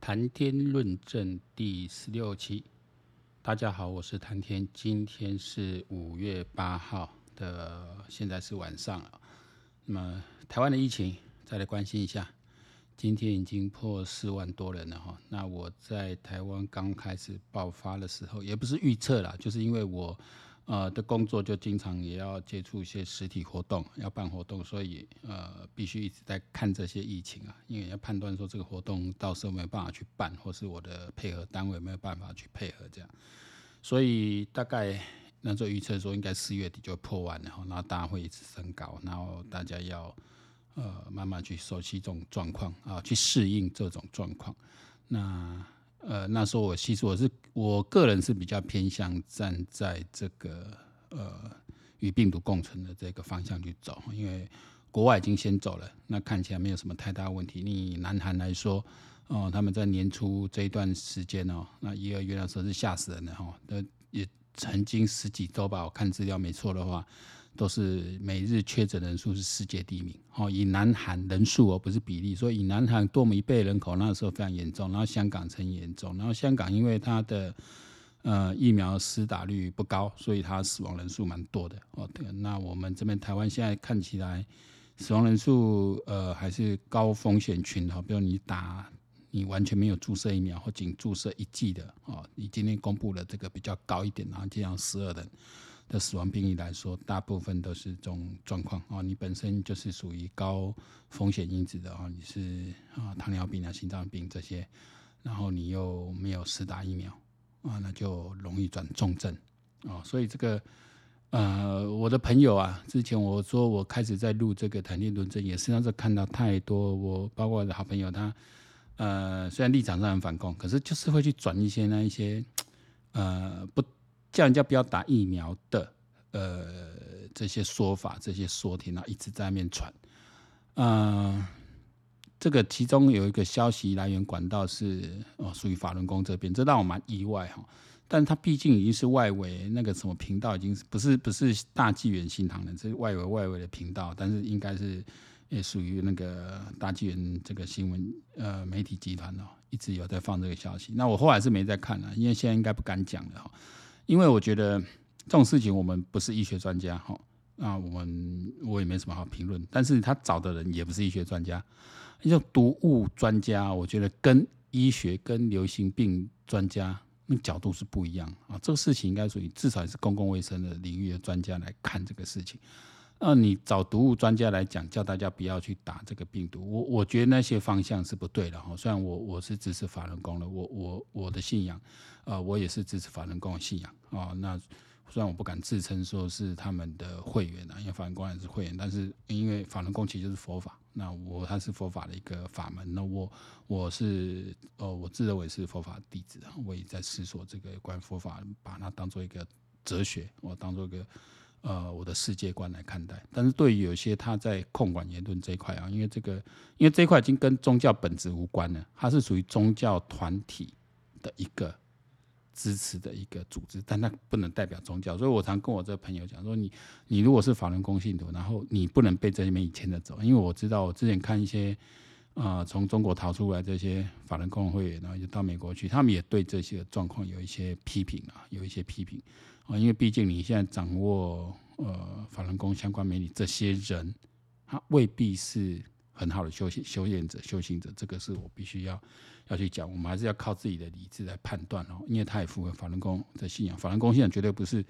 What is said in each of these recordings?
谈天论证第十六期，大家好，我是谈天，今天是五月八号的，现在是晚上了。那么台湾的疫情，再来关心一下，今天已经破四万多人了哈。那我在台湾刚开始爆发的时候，也不是预测啦，就是因为我。呃，的工作就经常也要接触一些实体活动，要办活动，所以呃，必须一直在看这些疫情啊，因为要判断说这个活动到时候没有办法去办，或是我的配合单位没有办法去配合这样，所以大概那时候预测说应该四月底就破万了，然后大家会一直升高，然后大家要呃慢慢去熟悉这种状况啊，去适应这种状况，那。呃，那时候我其实我是我个人是比较偏向站在这个呃与病毒共存的这个方向去走，因为国外已经先走了，那看起来没有什么太大问题。你南韩来说，哦、他们在年初这一段时间哦，那一二月那时候是吓死人的哈，那也曾经十几周吧，我看资料没错的话。都是每日确诊人数是世界第一名，哦，以南韩人数而，不是比例，所以以南韩多么一倍人口，那时候非常严重，然后香港很严重，然后香港因为它的呃疫苗施打率不高，所以它死亡人数蛮多的哦。对，那我们这边台湾现在看起来死亡人数呃还是高风险群哈，比如你打你完全没有注射疫苗或仅注射一剂的哦，你今天公布了这个比较高一点，然后这样十二人。的死亡病例来说，大部分都是这种状况啊。你本身就是属于高风险因子的啊，你是啊糖尿病啊、心脏病这些，然后你又没有施打疫苗啊，那就容易转重症啊。所以这个呃，我的朋友啊，之前我说我开始在录这个谈天论政，也实际上是看到太多我包括我的好朋友他呃，虽然立场上很反共，可是就是会去转一些那一些呃不。叫人家不要打疫苗的，呃，这些说法、这些说听啊，一直在那边传。嗯、这个其中有一个消息来源管道是哦，属于法轮功这边，这让我蛮意外哈。但他毕竟已经是外围那个什么频道，已经不是不是大纪元新唐人，这是外围外围的频道，但是应该是也属于那个大纪元这个新闻呃媒体集团哦，一直有在放这个消息。那我后来是没再看了，因为现在应该不敢讲了哈。因为我觉得这种事情，我们不是医学专家哈，那我们我也没什么好评论。但是他找的人也不是医学专家，就毒物专家，我觉得跟医学跟流行病专家那角度是不一样啊。这个事情应该属于至少是公共卫生的领域的专家来看这个事情。那你找毒物专家来讲，叫大家不要去打这个病毒，我我觉得那些方向是不对的哈。虽然我我是支持法轮功的，我我我的信仰。啊、呃，我也是支持法轮功的信仰啊、那虽然我不敢自称说是他们的会员啊，因为法轮功也是会员，但是因为法轮功其实就是佛法，那我它是佛法的一个法门。那我我是呃，我自认为是佛法弟子啊，我也在思索这个关于佛法，把它当做一个哲学，我当做一个呃我的世界观来看待。但是对于有些他在控管言论这一块啊，因为这个因为这一块已经跟宗教本质无关了，它是属于宗教团体的一个。支持的一个组织，但它不能代表宗教，所以我常跟我这个朋友讲说，你你如果是法轮功信徒，然后你不能被这里面牵着走，因为我知道我之前看一些啊从中国逃出来这些法轮功会员，然后就到美国去，他们也对这些状况有一些批评啊，有一些批评啊，因为毕竟你现在掌握呃法轮功相关媒体这些人，他未必是。很好的修行修炼者、修行者，这个是我必须要要去讲。我们还是要靠自己的理智来判断哦，因为他也符合法轮功的信仰。法轮功信仰绝对不是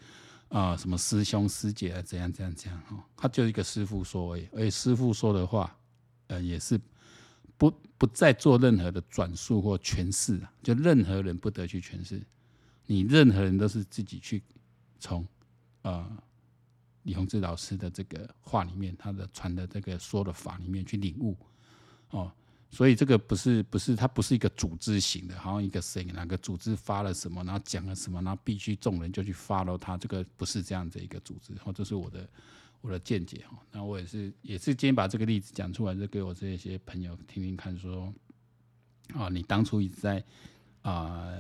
啊、什么师兄师姐啊，怎样怎样怎样哈，他就一个师傅说而已。而且师傅说的话，呃，也是不不再做任何的转述或诠释啊，就任何人不得去诠释，你任何人都是自己去从。呃李洪志老师的这个话里面，他的传的这个说的法里面去领悟哦，所以这个不是不是他不是一个组织型的，好像一个谁哪个组织发了什么，然后讲了什么，然后必须众人就去 follow 他，这个不是这样的一个组织。哦，这是我的我的见解哈。那我也是也是今天把这个例子讲出来，就给我这些朋友听听看，说啊，你当初一直在啊。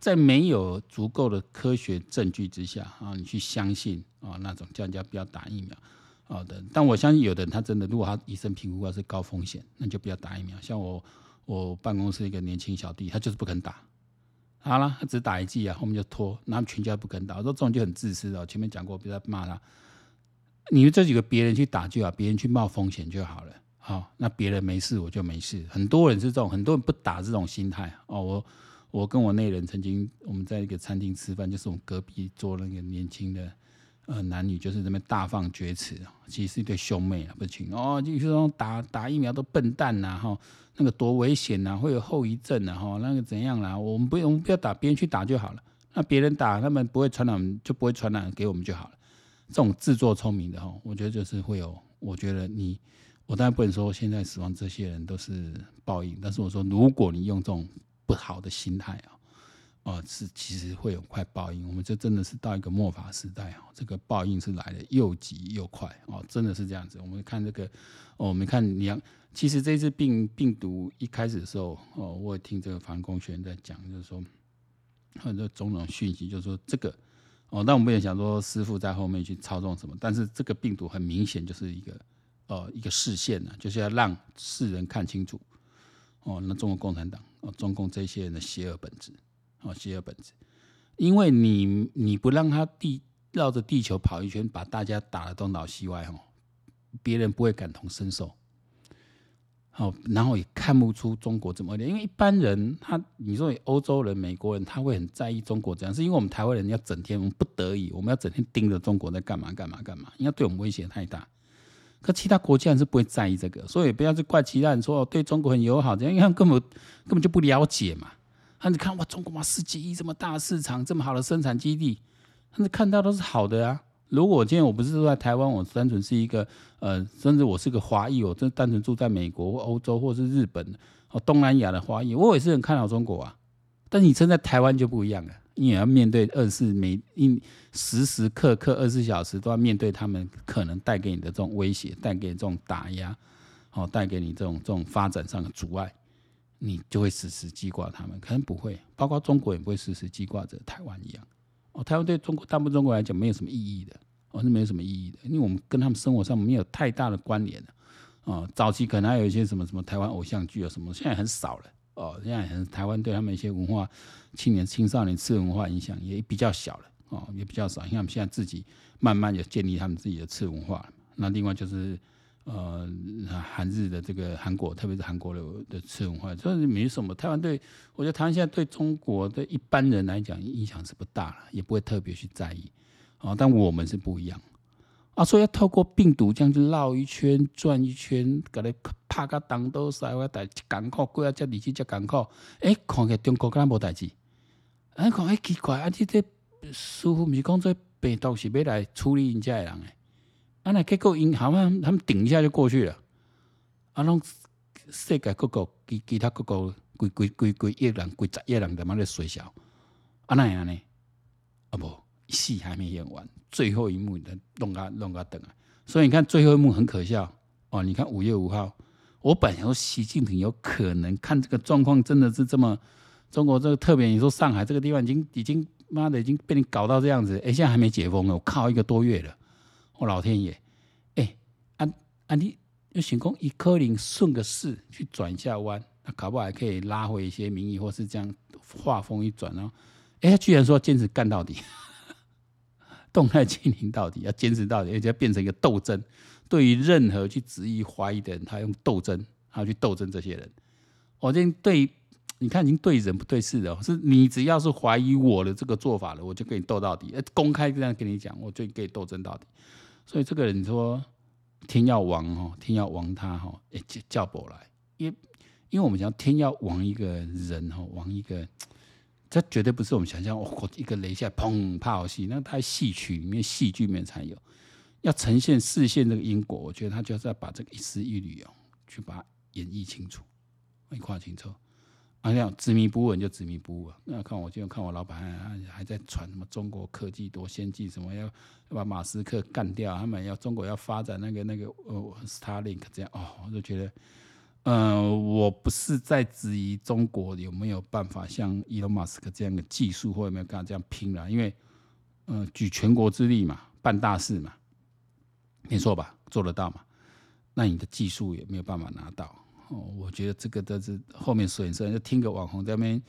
在没有足够的科学证据之下啊，你去相信啊那种叫人家不要打疫苗啊的，但我相信有的人他真的，如果他医生评估他是高风险，那就不要打疫苗。像我我办公室一个年轻小弟，他就是不肯打。好了，他只打一剂啊，后面就拖，然后全家不肯打。我说这种就很自私的，前面讲过，不要骂他。你们这几个别人去打就好，别人去冒风险就好了。好，那别人没事我就没事。很多人是这种，很多人不打这种心态哦。我我跟我那人曾经我们在一个餐厅吃饭，就是我们隔壁桌那个年轻的。呃，男女就是这边大放厥词，其实是一对兄妹啊，不行哦，就是说打打疫苗都笨蛋呐，哈，那个多危险呐，会有后遗症呐，哈，那个怎样啦？我们不用，不要打，别人去打就好了。那别人打，他们不会传染，就不会传染给我们就好了。这种自作聪明的哈，我觉得就是会有。我觉得你，我当然不能说现在死亡这些人都是报应，但是我说，如果你用这种不好的心态啊。哦，是其实会有快报应，我们这真的是到一个末法时代哦，这个报应是来的又急又快哦，真的是这样子。我们看这个，哦，我们看两，其实这次病病毒一开始的时候，哦，我也听这个防控学员在讲，就是说很多种种讯息，就是说这个，哦，但我们也想说师傅在后面去操纵什么，但是这个病毒很明显就是一个，呃，一个视线呢，就是要让世人看清楚，哦，那中国共产党，哦，中共这些人的邪恶本质。哦，邪恶本质，因为你你不让他地绕着地球跑一圈，把大家打得东倒西歪哦，别人不会感同身受。好，然后也看不出中国怎么的，因为一般人他你说欧洲人、美国人，他会很在意中国这样，是因为我们台湾人要整天，我们不得已，我们要整天盯着中国在干嘛干嘛干嘛，因为对我们威胁太大。可其他国家人是不会在意这个，所以不要去怪其他人说对中国很友好，这样因为根本根本就不了解嘛。他你看哇，中国嘛，十几亿这么大的市场，这么好的生产基地，他看到都是好的啊。如果今天我不是住在台湾，我单纯是一个呃，甚至我是个华裔，我真单纯住在美国或欧洲或是日本哦东南亚的华裔，我也是很看好中国啊。但你生在台湾就不一样了，你也要面对二十四每一时时刻刻二十四小时都要面对他们可能带给你的这种威胁，带给你这种打压，哦，带给你这种这种发展上的阻碍。你就会时时记挂他们，可能不会，包括中国也不会时时记挂着台湾一样。哦，台湾对中国大部分中国来讲没有什么意义的，哦，是没有什么意义的，因为我们跟他们生活上没有太大的关联的。哦，早期可能还有一些什么什么台湾偶像剧啊什么，现在很少了。哦，现在很台湾对他们一些文化、青年、青少年次文化影响也比较小了。哦，也比较少。你看他们现在自己慢慢有建立他们自己的次文化。那另外就是。呃，韩日的这个韩国，特别是韩国的的次文化，这没什么。台湾对，我觉得台湾现在对中国的一般人来讲影响是不大了，也不会特别去在意。啊，但我们是不一样啊，所以要透过病毒这样子绕一圈、转一圈，给它拍个当都塞，我带港口过来，叫你去叫港口。哎，看起中国敢无代志？哎，看哎奇怪，啊，这这似乎不是讲这病毒是要来处理人家的人诶。啊，那结果因好像他们顶一下就过去了。啊，拢世界各国其其他各国规规规规亿人、规十亿人在那里衰小。啊，那样呢？啊不，戏还没演完，最后一幕的弄啊弄啊等啊。所以你看最后一幕很可笑哦。你看五月五号，我本来说习近平有可能看这个状况真的是这么，中国这个特别你说上海这个地方已经已经妈的已经被你搞到这样子，哎、欸，现在还没解封呢，我靠一个多月了。我老天爷，哎、欸，啊啊你有想讲一颗零顺个势去转一下弯，那搞不好还可以拉回一些民意，或是这样画风一转哦。哎、欸，居然说坚持干到底，动态清零到底，要坚持到底，而且要变成一个斗争。对于任何去质疑怀疑的人，他用斗争，他去斗争这些人。我这对，你看已经对人不对事了。是你只要是怀疑我的这个做法了，我就跟你斗到底。公开这样跟你讲，我就跟你斗争到底。所以这个人说天要亡哦，天要亡他哈，哎叫叫不来，因因为我们讲天要亡一个人哦，亡一个，这绝对不是我们想象哦，一个雷下砰啪好戏，那太戏曲里面戏剧里面才有，要呈现视线这个因果，我觉得他就是要把这个一丝一缕哦，去把它演绎清楚，一块清楚。啊，这样执迷不悟就执迷不悟啊！那看我，就看我老板还还在传什么中国科技多先进，什么要要把马斯克干掉，他们要中国要发展那个那个呃 Starlink 这样哦，我就觉得，嗯、我不是在质疑中国有没有办法像伊隆马斯克这样的技术，或有没有跟他这样拼了，因为嗯、举全国之力嘛，办大事嘛，没错吧？做得到嘛？那你的技术也没有办法拿到。哦，我觉得这个都是后面损失，就听个网红在那边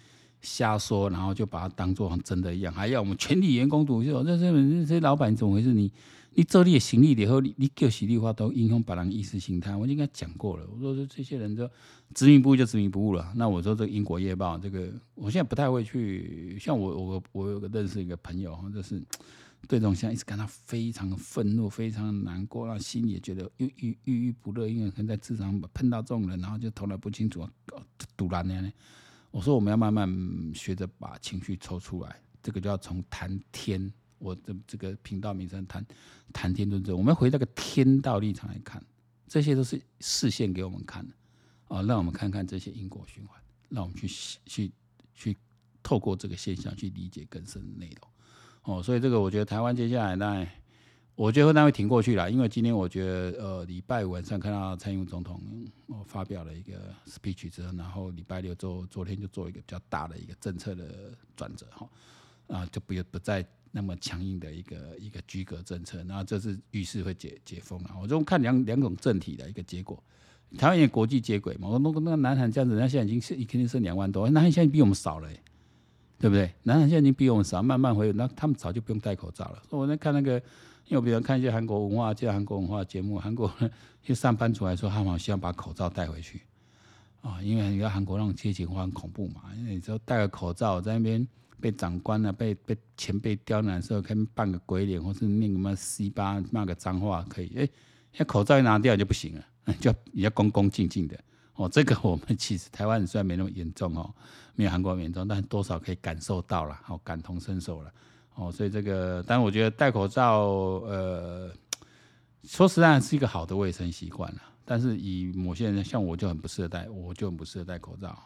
瞎说，然后就把它当做真的一样，还要我们全体员工读书。这这这些老板怎么回事？你你做你的行李以后，你你叫实力话都影响别人意识形态。我应该讲过了，我说这这些人就执迷不悟就执迷不悟了。那我说这个《英国夜报》这个，我现在不太会去，像我我我有个认识一个朋友，就是。对这种现象一直感到非常的愤怒，非常难过，然后心里也觉得郁郁郁郁不乐，因为可能在职场碰到这种人，然后就头脑不清楚，赌烂呢。我说我们要慢慢学着把情绪抽出来，这个就要从谈天，我的这个频道名称谈谈天论政，我们回那个天道立场来看，这些都是视线给我们看的啊，让我们看看这些因果循环，让我们去去去透过这个现象去理解更深的内容。哦，所以这个我觉得台湾接下来那，我觉得会那会挺过去了，因为今天我觉得呃礼拜五晚上看到蔡英文总统发表了一个 speech 之后，然后礼拜六做昨天就做一个比较大的一个政策的转折哈，啊就不不再那么强硬的一个一个居格政策，那这是预示会解解封了。我就看两两种政体的一个结果，台湾也国际接轨嘛，我那个那个南韩这样子，人家现在已经是肯定是两万多，南韩现在比我们少了，对不对？南韩现在已经比我们少，慢慢回，那他们早就不用戴口罩了。我在看那个，因为我比如看一些韩国文化，介绍韩国文化节目，韩国一些上班族来说，他们好希望把口罩带回去啊，因为你看韩国那种街景化很恐怖嘛，因为你只要戴个口罩在那边被长官啊、被被前辈刁难的时候，可以扮个鬼脸，或是念个什么西巴骂个脏话，可以。哎，现在口罩一拿掉就不行了，就你要恭恭敬敬的。哦，这个我们其实台湾虽然没那么严重哦，没有韩国严重，但多少可以感受到了，哦，感同身受了，哦，所以这个，但我觉得戴口罩，呃，说实在是一个好的卫生习惯了。但是以某些人，像我就很不适合戴，我就很不适合戴口罩，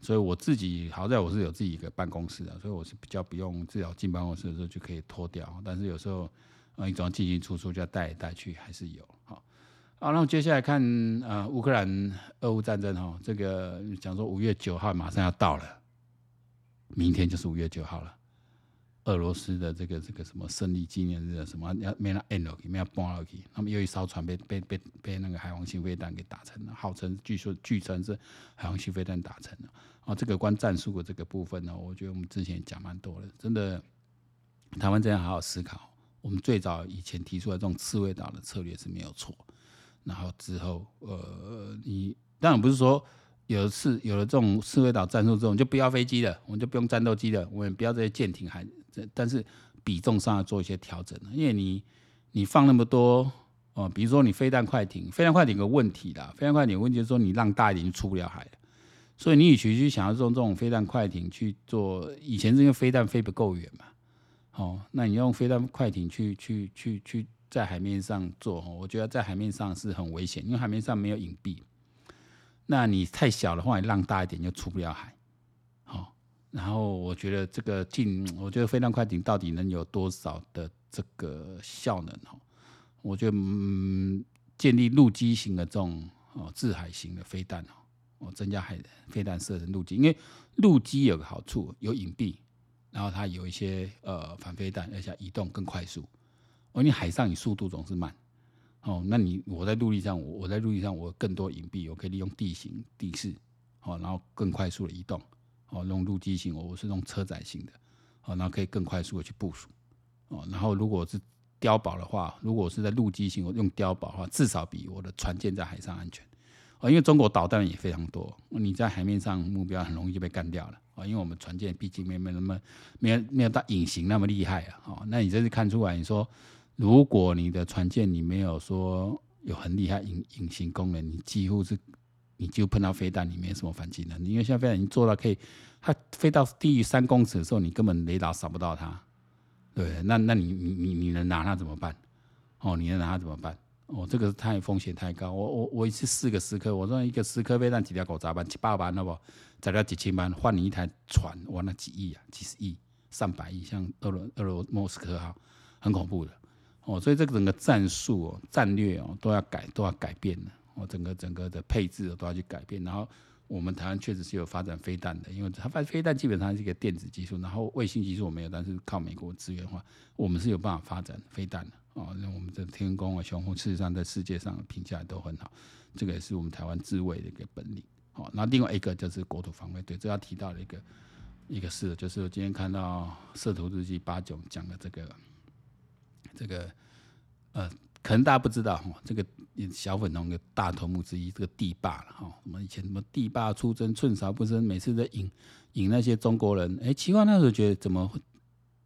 所以我自己好在我是有自己一个办公室的，所以我是比较不用，至少进办公室的时候就可以脱掉。但是有时候，呃，你总要进进出出就要戴来戴去，还是有，好。好，那我接下来看啊，乌克兰俄乌战争哈，这个讲说五月九号马上要到了，明天就是五月九号了。俄罗斯的这个这个什么胜利纪念日什么要没那 end 了，没要搬了去，那么有一艘船被被被被那个海王星飞弹给打沉了，号称据说据称是海王星飞弹打沉了。啊，这个关战术的这个部分呢，我觉得我们之前讲蛮多的，真的，台湾真的好好思考，我们最早以前提出来这种刺猬岛的策略是没有错。然后之后，呃，你当然不是说有的是有了这种刺猬岛战术之后，就不要飞机了，我们就不用战斗机了，我们不要这些舰艇还，但是比重上要做一些调整，因为你你放那么多哦、呃，比如说你飞弹快艇，飞弹快艇有个问题啦，飞弹快艇问题就是说你浪大一点就出不了海了，所以你与其去想要用这种飞弹快艇去做，以前是因为飞弹飞不够远嘛，哦，那你用飞弹快艇去去去去。在海面上做，我觉得在海面上是很危险，因为海面上没有隐蔽。那你太小的话，你浪大一点就出不了海。好，然后我觉得这个进，我觉得飞弹快艇到底能有多少的这个效能？哈，我觉得嗯，建立陆基型的这种哦制海型的飞弹哦，增加海飞弹射程陆基，因为陆基有个好处，有隐蔽，然后它有一些呃反飞弹，而且移动更快速。哦，你海上你速度总是慢，哦，那你我在陆地上，我我在陆地上，我更多隐蔽，我可以利用地形地势，哦，然后更快速的移动，哦，用陆基型，我是用车载型的，哦，然后可以更快速的去部署，哦，然后如果是碉堡的话，如果是在陆基型，我用碉堡的话，至少比我的船舰在海上安全，哦，因为中国导弹也非常多，你在海面上目标很容易就被干掉了，啊，因为我们船舰毕竟没没那么没有没有到隐形那么厉害啊，哦，那你这是看出来，你说。如果你的船舰你没有说有很厉害隐隐形功能，你几乎是你就碰到飞弹，你没什么反击能力。因为现在飞弹已经做到可以，它飞到低于三公尺的时候，你根本雷达扫不到它。对，那那你你你你能拿它怎么办？哦，你能拿它怎么办？哦，这个太风险太高。我我我一次四个十颗，我说一个十颗飞弹几条狗砸板七八万，了不砸掉几千万换你一台船，哇，那几亿啊，几十亿、上百亿，像俄罗俄罗莫斯科号，很恐怖的。哦，所以这个整个战术哦、战略哦都要改，都要改变的。哦，整个整个的配置都要去改变。然后我们台湾确实是有发展飞弹的，因为它发飞弹基本上是一个电子技术，然后卫星技术我没有，但是靠美国资源的话，我们是有办法发展飞弹的哦。那我们的天弓啊、雄风，事实上在世界上评价都很好，这个也是我们台湾自卫的一个本领。好，那另外一个就是国土防卫，对，这要提到的一个一个事，就是我今天看到《摄图日记》八九讲的这个这个呃，可能大家不知道哈，这个小粉红的大头目之一，这个帝霸了哈。我们以前什么帝霸出征，寸草不生，每次在引引那些中国人，哎，奇怪，那时候觉得怎么会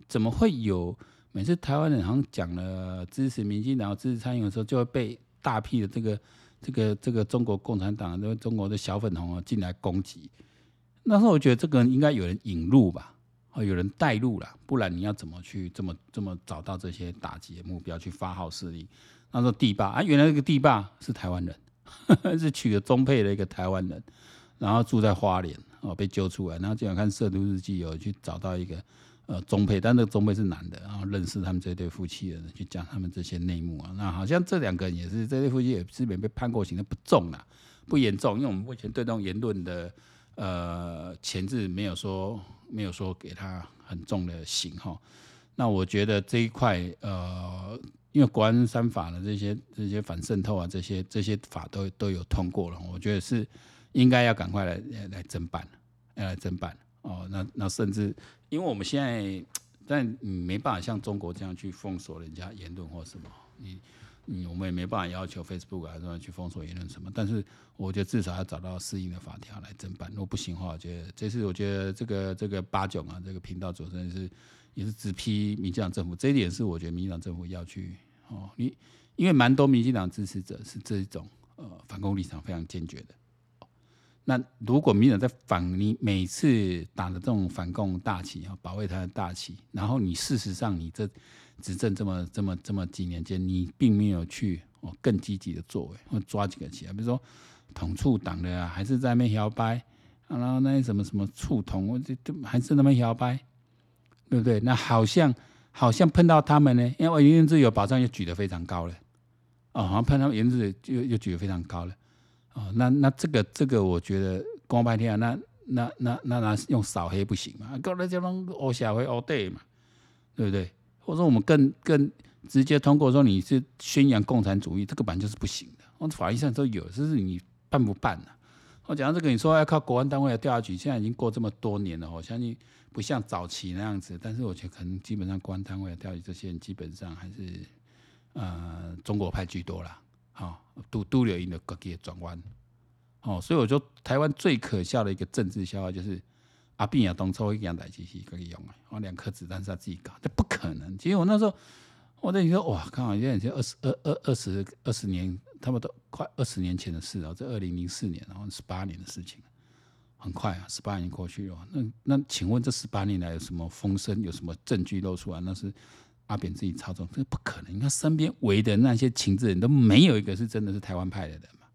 怎么会有每次台湾人好像讲了支持民进党、支持参与的时候，就会被大批的这个。这个这个中国共产党，这个中国的小粉红啊，进来攻击。那时候我觉得这个应该有人引入吧，哦，有人带路了，不然你要怎么去这么这么找到这些打击的目标去发号施令？那时候帝霸啊，原来这个地霸是台湾人，是娶了中配的一个台湾人，然后住在花莲哦，被揪出来，然后就想看《摄图日记》有去找到一个。呃，中配，但那个中配是男的，然后认识他们这对夫妻的人，去讲他们这些内幕啊。那好像这两个人也是这对夫妻，也是没被判过刑的，不重啦，不严重。因为我们目前对这种言论的呃前置没有说没有说给他很重的刑哈。那我觉得这一块呃，因为国安三法的这些这些反渗透啊，这些这些法都都有通过了，我觉得是应该要赶快来来侦办，要来侦办。哦，那那甚至，因为我们现在，但没办法像中国这样去封锁人家言论或什么，你嗯我们也没办法要求 Facebook 啊这样去封锁言论什么。但是我觉得至少要找到适应的法条来侦办。如果不行的话，我觉得这次我觉得这个这个八九啊这个频道主持人是也是直批民进党政府，这一点是我觉得民进党政府要去哦，你因为蛮多民进党支持者是这一种呃反攻立场非常坚决的。那如果民进党在反你每次打的这种反共大旗啊，保卫他的大旗，然后你事实上你这执政这么这么这么几年间，你并没有去哦更积极的作为，或抓几个起来，比如说统促党的啊，还是在那边摇摆，然后那些什么什么促统，这这还是那么摇摆，对不对？那好像好像碰到他们呢，因为我言论自由保障又举得非常高了，哦，好像碰到言论自由就又举得非常高了。哦，那那这个这个，我觉得光白天啊，那那那那那用扫黑不行嘛？搞那这种哦小黑哦对嘛，对不对？或者说我们更更直接通过说你是宣扬共产主义，这个版就是不行的。我法律上都有，只是你办不办呢、啊？我讲这个，你说要靠国安单位来调查局，现在已经过这么多年了，我相信不像早期那样子。但是我觉得可能基本上国安单位来调查这些人，基本上还是呃中国派居多啦。好，都都留一个国际转弯，哦，所以我说台湾最可笑的一个政治笑话就是阿扁也当初一样代志是可以用的，我，两颗子弹是他自己搞，这不可能。其实我那时候我在说哇，刚好现在二十二二二十二十年，差不多快二十年前的事了，这二零零四年，然后十八年的事情，很快啊，十八年过去了。那那请问这十八年来有什么风声，有什么证据露出来？那是。阿扁自己操纵，这不可能。你看身边围的那些情治人都没有一个是真的是台湾派的人嘛？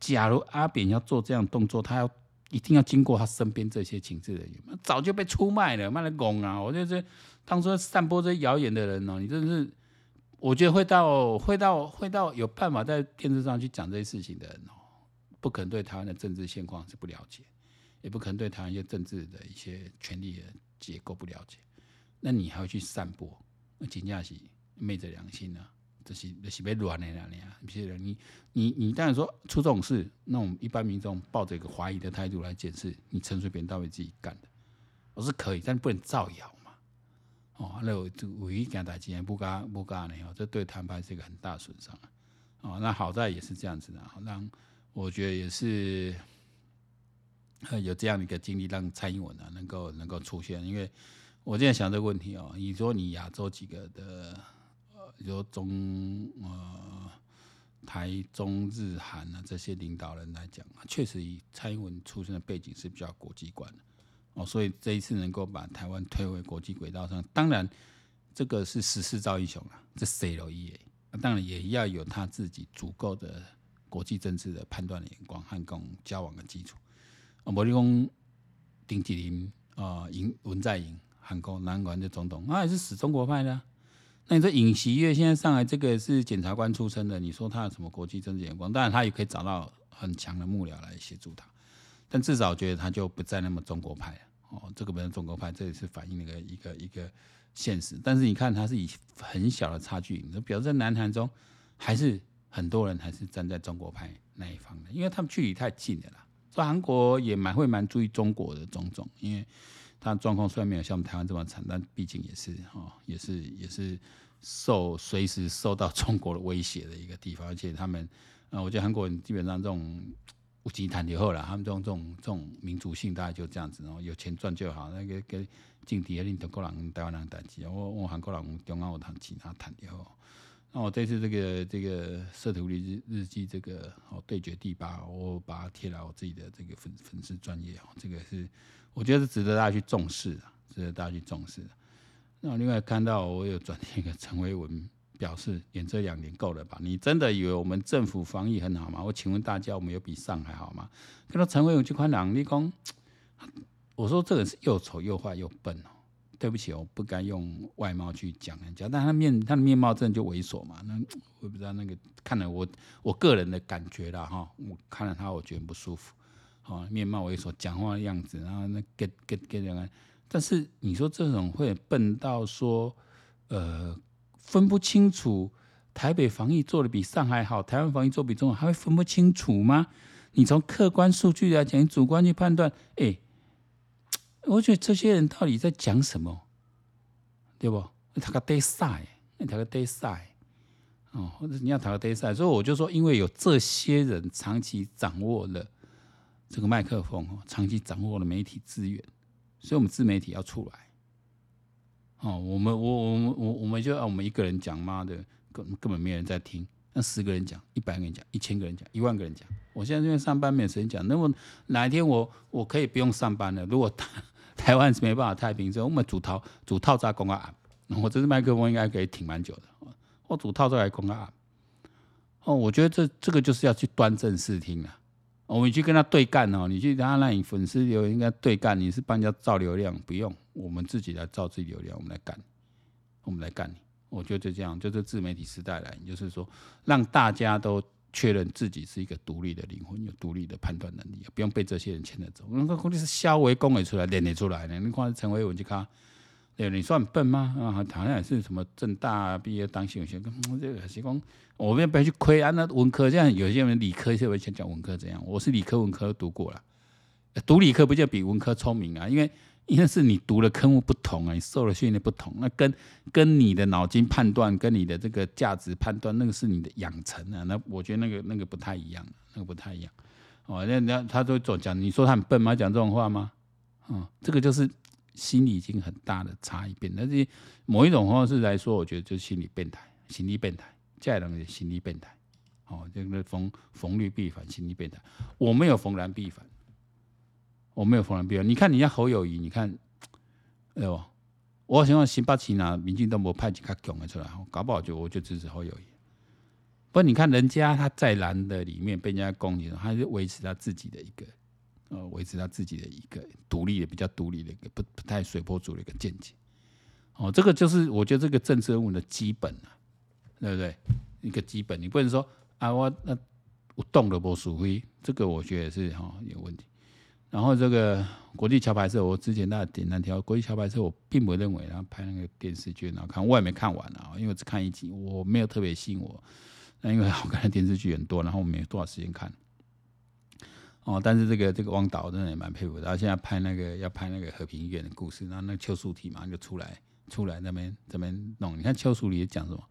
假如阿扁要做这样动作，他要一定要经过他身边这些情治人员，早就被出卖了，卖了拱啊！我觉得当初散播这些谣言的人哦，你真是，我觉得会到会到会到有办法在电视上去讲这些事情的人哦，不可能对台湾的政治现况是不了解，也不可能对台湾一些政治的一些权力的结构不了解。那你还要去散播？那真正是昧着良心啊！这是这是被乱的啦，你不是你你你当然说出这种事，那我们一般民众抱着一个怀疑的态度来检视，你陈水扁到底自己干的，我是可以，但不能造谣嘛。哦，那我就唯一讲台今天不干不干的哦，这对谈判是一个很大损伤啊。哦，那好在也是这样子的，让我觉得也是有这样的一个经历，让蔡英文啊能够能够出现，因为。我现在想这个问题哦，你说你亚洲几个的，呃，比如说中呃台中日韩啊这些领导人来讲，确实以蔡英文出身的背景是比较国际观的。哦，所以这一次能够把台湾推回国际轨道上，当然这个是时势造英雄啊，这谁都一样，当然也要有他自己足够的国际政治的判断的眼光和跟交往的基础。啊，比如讲丁吉林啊，尹文在寅。韩国南韩的总统，他也是死中国派的、那你说尹锡悦现在上来，这个是检察官出身的，你说他有什么国际政治眼光？当然，他也可以找到很强的幕僚来协助他。但至少觉得他就不再那么中国派哦，这个不是中国派，这也是反映那个一个一个现实。但是你看，他是以很小的差距，你表示在南韩中还是很多人还是站在中国派那一方的，因为他们距离太近了啦。所以韩国也蛮会蛮注意中国的种种，因为但状况虽然没有像我们台湾这么惨，但毕竟也是哦，也是也是受随时受到中国的威胁的一个地方，而且他们。啊，我觉得韩国人基本上这种无极谈以后了，他们这种这种这种民族性大概就这样子，然后有钱赚就好。那个跟境地令德国人、台湾人谈起，我我韩国人中央我谈其他谈以后，那我这次这个这个摄图日日记这个哦对决第八，我把它贴来我自己的这个粉粉丝专业哦，这个是我觉得是值得大家去重视的，值得大家去重视的。那我另外看到我有转贴一个陈维文。表示演这两年够了吧？你真的以为我们政府防疫很好吗？我请问大家，我们有比上海好吗？看到陈维勇这款人，你讲，我说这个是又丑又坏又笨哦。对不起，我不该用外貌去讲人家，但他面他的面貌真的就猥琐嘛？那我不知道那个看了我我个人的感觉啦哈，我看了他我觉得不舒服，哦，面貌猥琐，讲话的样子，然后那 get get get 人，但是你说这种会笨到说呃。分不清楚台北防疫做的比上海好，台湾防疫做比中国还会分不清楚吗？你从客观数据来讲，你主观去判断，哎、我觉得这些人到底在讲什么，对不？他个 day 赛，他个 day 赛，哦，或者你要他个 day 赛，所以我就说，因为有这些人长期掌握了这个麦克风哦，长期掌握了媒体资源，所以我们自媒体要出来。哦，我们我我们我我们就按我们一个人讲，妈的，根根本没人在听。那十个人讲，一百个人讲，一千个人讲，一万个人讲。我现在因为上班没有时间讲，那么哪一天我我可以不用上班了？如果台 台湾是没办法太平，之后我们主套主套在公啊，我这支麦克风应该可以挺蛮久的。我主套在来公啊，哦，我觉得这这个就是要去端正视听了。我们去跟他对干哦，你去他那你粉丝流应该对干，你是帮人家造流量，不用，我们自己来造自己流量，我们来干，我们来干你。我觉得就这样，就是自媒体时代来，就是说让大家都确认自己是一个独立的灵魂，有独立的判断能力，不用被这些人牵着走。那个估计是肖维公也出来练得出来的，你看陈伟文去看。对，你算笨吗？啊，好像也是什么政大毕业当新闻学，这个是讲，我们不要去亏啊。那文科这样，有些人理科就会先讲文科怎样。我是理科文科都读过了，读理科不就比文科聪明啊？因为因为是你读的科目不同啊，你受的训练不同，那跟跟你的脑筋判断，跟你的这个价值判断，那个是你的养成啊。那我觉得那个那个不太一样，那个不太一样。哦，那那他都总讲，你说他很笨吗？讲这种话吗？哦，这个就是。心理已经很大的差异变，但是某一种方式来说，我觉得就是心理变态，心理变态，这样的心理变态，哦，这个逢逢绿必反，心理变态。我没有逢蓝必反，我没有逢蓝必反。你看，人家侯友谊，你看，哎呦，我希望新北市拿民进党没派几个强的出来，搞不好就我就支持侯友宜。不你看人家他在蓝的里面被人家攻击，他是维持他自己的一个。呃，维持他自己的一个独立的、比较独立的一个不不太随波逐流的一个见解。哦，这个就是我觉得这个政治人物的基本啊，对不对？一个基本，你不能说啊，我那我动了不属灰，这个我觉得是哈、哦、有问题。然后这个国际桥牌社，我之前那点单条国际桥牌社，我并不认为他拍那个电视剧，然后看我也没看完啊，因为只看一集，我没有特别吸引我。那因为好看的电视剧很多，然后我没有多少时间看。哦，但是这个这个汪导真的也蛮佩服的。他现在拍那个要拍那个和平医院的故事，然后那邱淑媞马上就出来出来那边这边弄。你看邱淑媞讲什么？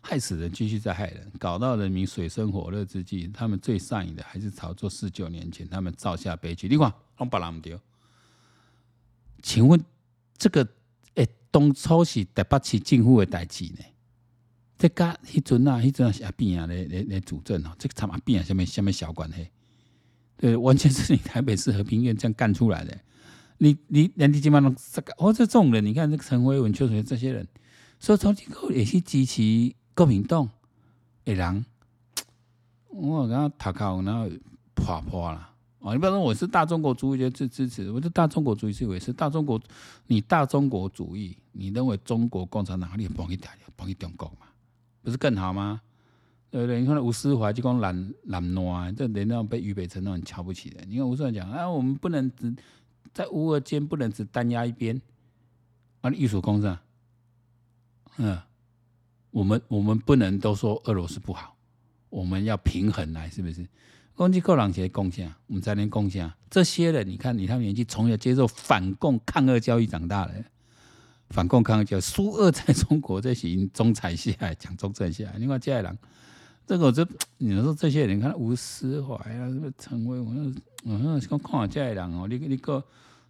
害死人继续在害人，搞到人民水深火热之际，他们最上瘾的还是炒作四九年前他们造下悲剧。你看，让把他们丢。请问这个诶，当初是台北市政府的代志呢？这个迄阵啊，迄阵是阿扁啊来来来主政哦，这个参阿扁啊，什么什么小关系？对，完全是你台北市和平医院这样干出来的。你你连地基本上这个，哦，这种人，你看这个陈维文、邱水这些人，说超级高也是支持国民党的人，我刚刚他靠，然后破破了。哦，你不要说我是大中国主义就支支持，我是大中国主义是为是大中国，你大中国主义，你认为中国共产党哪里帮你打，帮一点国嘛？不是更好吗？对对？你看吴思华就讲懒懒惰，这人家被俞北辰都很瞧不起的。你看吴斯怀讲啊，我们不能只在乌俄间不能只单压一边啊，艺术工上，嗯，我们我们不能都说俄罗斯不好，我们要平衡来，是不是？攻击扣朗些贡献，我们才能贡献。这些人，你看你他们年纪从小接受反共抗俄教育长大的，反共抗俄教育，苏俄在中国这行中产下来讲中正下来，另外这些人。这个我就，你说这些人，看吴斯怀啊，什么陈伟，我说，我说讲看下这些人哦，你你个，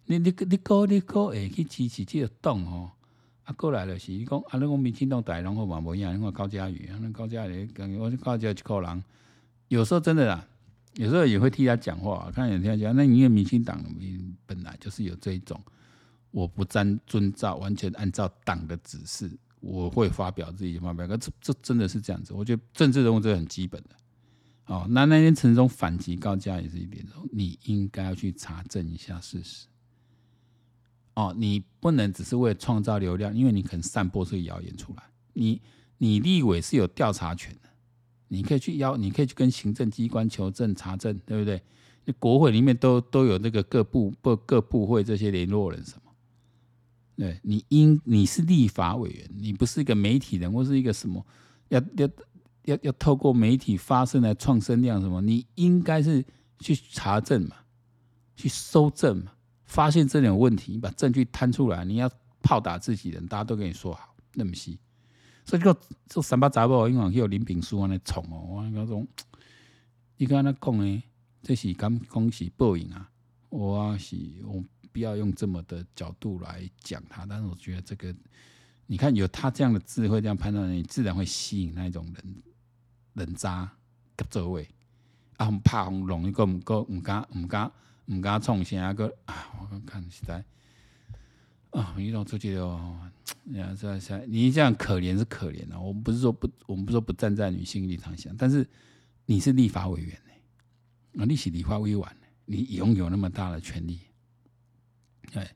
你你你个你个会去支持这个党哦，啊过来就是你讲，啊你讲民进党大人好嘛无一样，你看高嘉瑜啊，那高嘉瑜感觉我高嘉瑜一个人，有时候真的啦，有时候也会替他讲话，看有听他讲，那因为民进党本来就是有这一种，我不沾遵照，完全按照党的指示。我会发表自己的发表，可这这真的是这样子。我觉得政治人物这很基本的。哦，那那天陈时中反击高嘉也是一点，你应该要去查证一下事实。哦，你不能只是为了创造流量，因为你可能散播这个谣言出来。你你立委是有调查权的，你可以去邀，你可以去跟行政机关求证查证，对不对？你国会里面都都有那个各部各各部会这些联络人什么。对，你应你是立法委员，你不是一个媒体人或是一个什么，要要要要透过媒体发声来创声量什么？你应该是去查证嘛，去搜证嘛，发现这点问题，你把证据摊出来。你要炮打自己人，大家都跟你说好，那么细。所以这个这三八杂报，因为有林炳书安尼冲哦，我那种，你刚才讲的，这是刚恭喜报应啊，我是我。不要用这么的角度来讲他，但是我觉得这个，你看有他这样的智慧，这样判断，你自然会吸引那一种人人渣跟座位啊，怕红龙一个唔够唔敢唔敢唔敢冲先一个啊，我看实在啊，一种出去哦，你看这这你这样可怜是可怜啊，我们不是说不，我们不是说不站在女性立场想，但是你是立法委员呢，啊，你是立法委员，你拥有那么大的权利。对，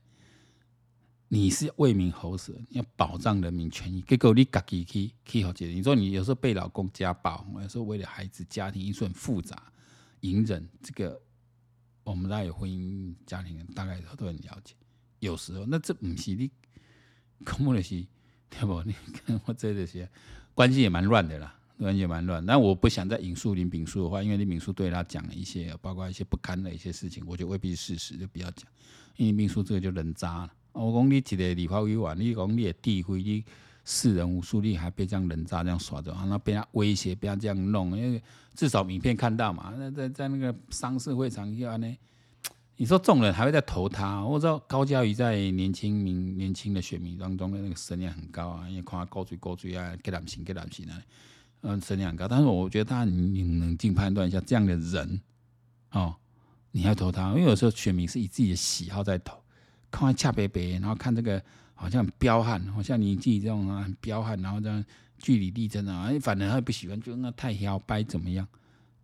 你是为民喉舌，你要保障人民权益。结果你自己去去好解。你说你有时候被老公家暴，有时候为了孩子家庭因素很复杂，隐忍。这个我们大家有婚姻家庭，大概都很了解。有时候那这不是你，恐怖的是，对不？你看我这这些关系也蛮乱的啦。关系也蛮乱，但我不想再引述林炳书的话，因为林炳书对他讲了一些，包括一些不堪的一些事情，我觉得未必是事实，就不要讲。因为秘书这个就人渣了。我讲你一个立法委员，你讲你的地位，你世人无数，你还被这样人渣这样耍着，然后被他威胁，被他这样弄，因为至少影片看到嘛，那在在那个丧事会场下呢，你说众人还会在投他？我知道高嘉瑜在年轻民年轻的选民当中的那个声量很高啊，因为看他高嘴高嘴啊，给男性给男性啊。嗯，声量很高，但是我觉得他，你冷静判断一下，这样的人，哦，你要投他，因为有时候选民是以自己的喜好在投，看他恰白白，然后看这个好像很彪悍，好像你自己这种啊很彪悍，然后这样据理力争啊，反正他不喜欢，就那太摇摆怎么样？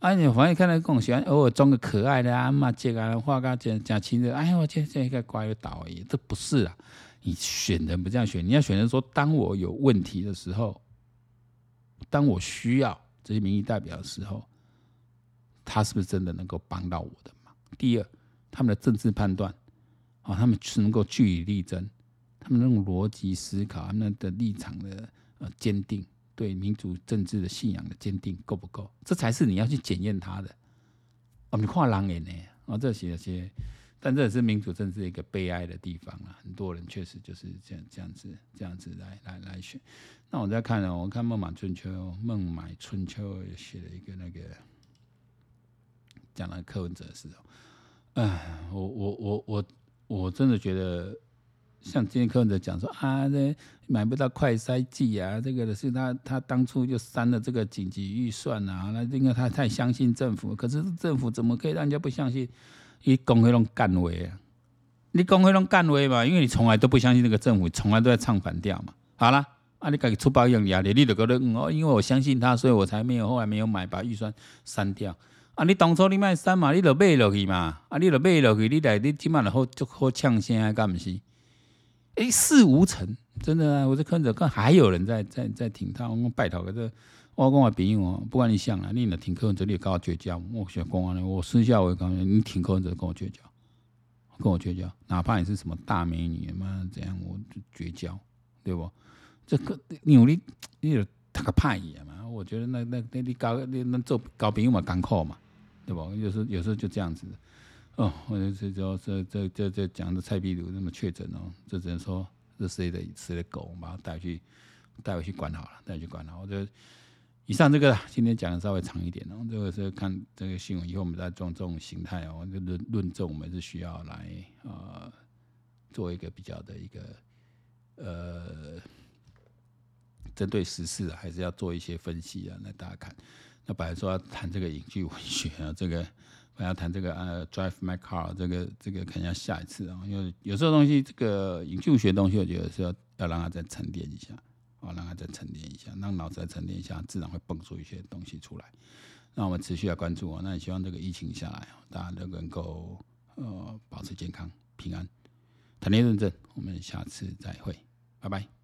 啊，你反正看到更喜欢偶尔装个可爱的啊，骂街啊，画个假假亲热，哎呀，我这这一个乖的倒而已，这不是啊，你选人不这样选，你要选人说，当我有问题的时候。当我需要这些民意代表的时候，他是不是真的能够帮到我的？第二，他们的政治判断，啊，他们是能够据理力争，他们那种逻辑思考，他们的立场的呃坚定，对民主政治的信仰的坚定够不够？这才是你要去检验他的。我们看狼眼呢，啊，这些些。但这也是民主政治一个悲哀的地方啊！很多人确实就是这样这样子这样子来来来选。那我在看呢，我看《孟买春秋》，《孟买春秋》也写了一个那个讲了柯文哲的时候，哎，我我我我我真的觉得，像今天柯文哲讲说啊，这买不到快筛剂啊，这个的是他他当初就删了这个紧急预算啊，那因为他太相信政府，可是政府怎么可以让人家不相信？你讲那种干话啊！你讲那种干话嘛，因为你从来都不相信这个政府，从来都在唱反调嘛。好了，啊，你自己出包一样压力，你就觉得嗯哦，因为我相信他，所以我才没有后来没有买，把预算删掉。啊，你当初你卖删嘛，你就买落去嘛。啊，你就买落去，你来你起码就好就好抢声啊，干不是？哎，事无成，真的啊！我这看着看还有人在在在挺他，我讲拜托个这我讲我朋友哦，不管你想啊，你若挺柯文哲，你跟我绝交。我想讲啊，我私下我讲，你挺柯文哲跟我绝交，跟我绝交，哪怕你是什么大美女嘛，怎样我就绝交，对不？这个你有你你有他个派也嘛？我觉得那那那你搞你那做搞朋友嘛，艰苦嘛，对吧？有时候有时候就这样子。哦，我这这这这这这讲的蔡壁如那么确诊哦，这只能说是谁的谁的狗，把它带去带回去管好了，带回去管好。我觉得以上这个今天讲的稍微长一点哦，这个是看这个新闻以后，我们再做这种形态哦，论论证我们是需要来呃做一个比较的一个呃针对时事啊，还是要做一些分析啊，那大家看。那本来说要谈这个影剧文学啊，这个。我要谈这个呃，Drive My Car，这个这个可能要下一次啊，因为有时候东西这个影剧学东西，我觉得是要要让它再沉淀一下，啊，让它再沉淀一下，让脑子再沉淀一下，自然会蹦出一些东西出来。那我们持续来关注啊，那也希望这个疫情下来，大家都能够呃保持健康平安。谈天论证，我们下次再会，拜拜。